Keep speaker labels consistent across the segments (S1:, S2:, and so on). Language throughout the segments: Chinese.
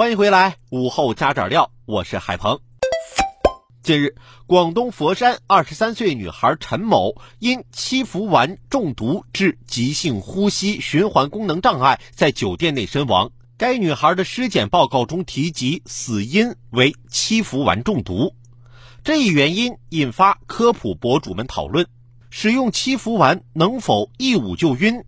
S1: 欢迎回来，午后加点料，我是海鹏。近日，广东佛山二十三岁女孩陈某因七氟烷中毒致急性呼吸循环功能障碍，在酒店内身亡。该女孩的尸检报告中提及死因为七氟烷中毒，这一原因引发科普博主们讨论：使用七氟烷能否一捂就晕？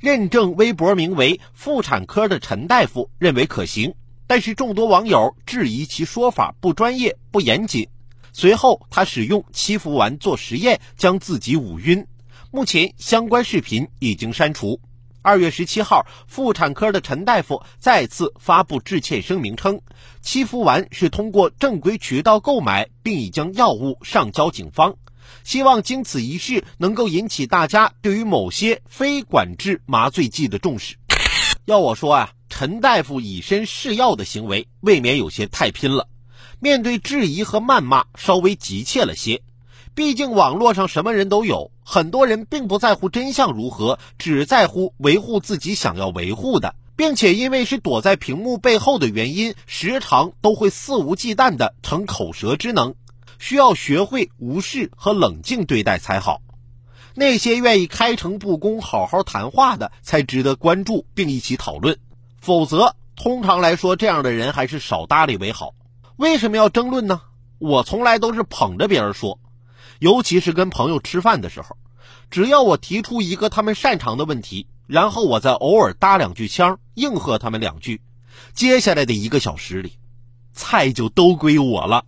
S1: 认证微博名为“妇产科的陈大夫”认为可行。但是众多网友质疑其说法不专业、不严谨。随后，他使用七氟烷做实验，将自己捂晕。目前，相关视频已经删除。二月十七号，妇产科的陈大夫再次发布致歉声明称，七氟烷是通过正规渠道购买，并已将药物上交警方。希望经此一事能够引起大家对于某些非管制麻醉剂的重视。要我说啊。陈大夫以身试药的行为未免有些太拼了，面对质疑和谩骂，稍微急切了些。毕竟网络上什么人都有，很多人并不在乎真相如何，只在乎维护自己想要维护的，并且因为是躲在屏幕背后的原因，时常都会肆无忌惮的逞口舌之能，需要学会无视和冷静对待才好。那些愿意开诚布公、好好谈话的，才值得关注并一起讨论。否则，通常来说，这样的人还是少搭理为好。为什么要争论呢？我从来都是捧着别人说，尤其是跟朋友吃饭的时候，只要我提出一个他们擅长的问题，然后我再偶尔搭两句腔，应和他们两句，接下来的一个小时里，菜就都归我了。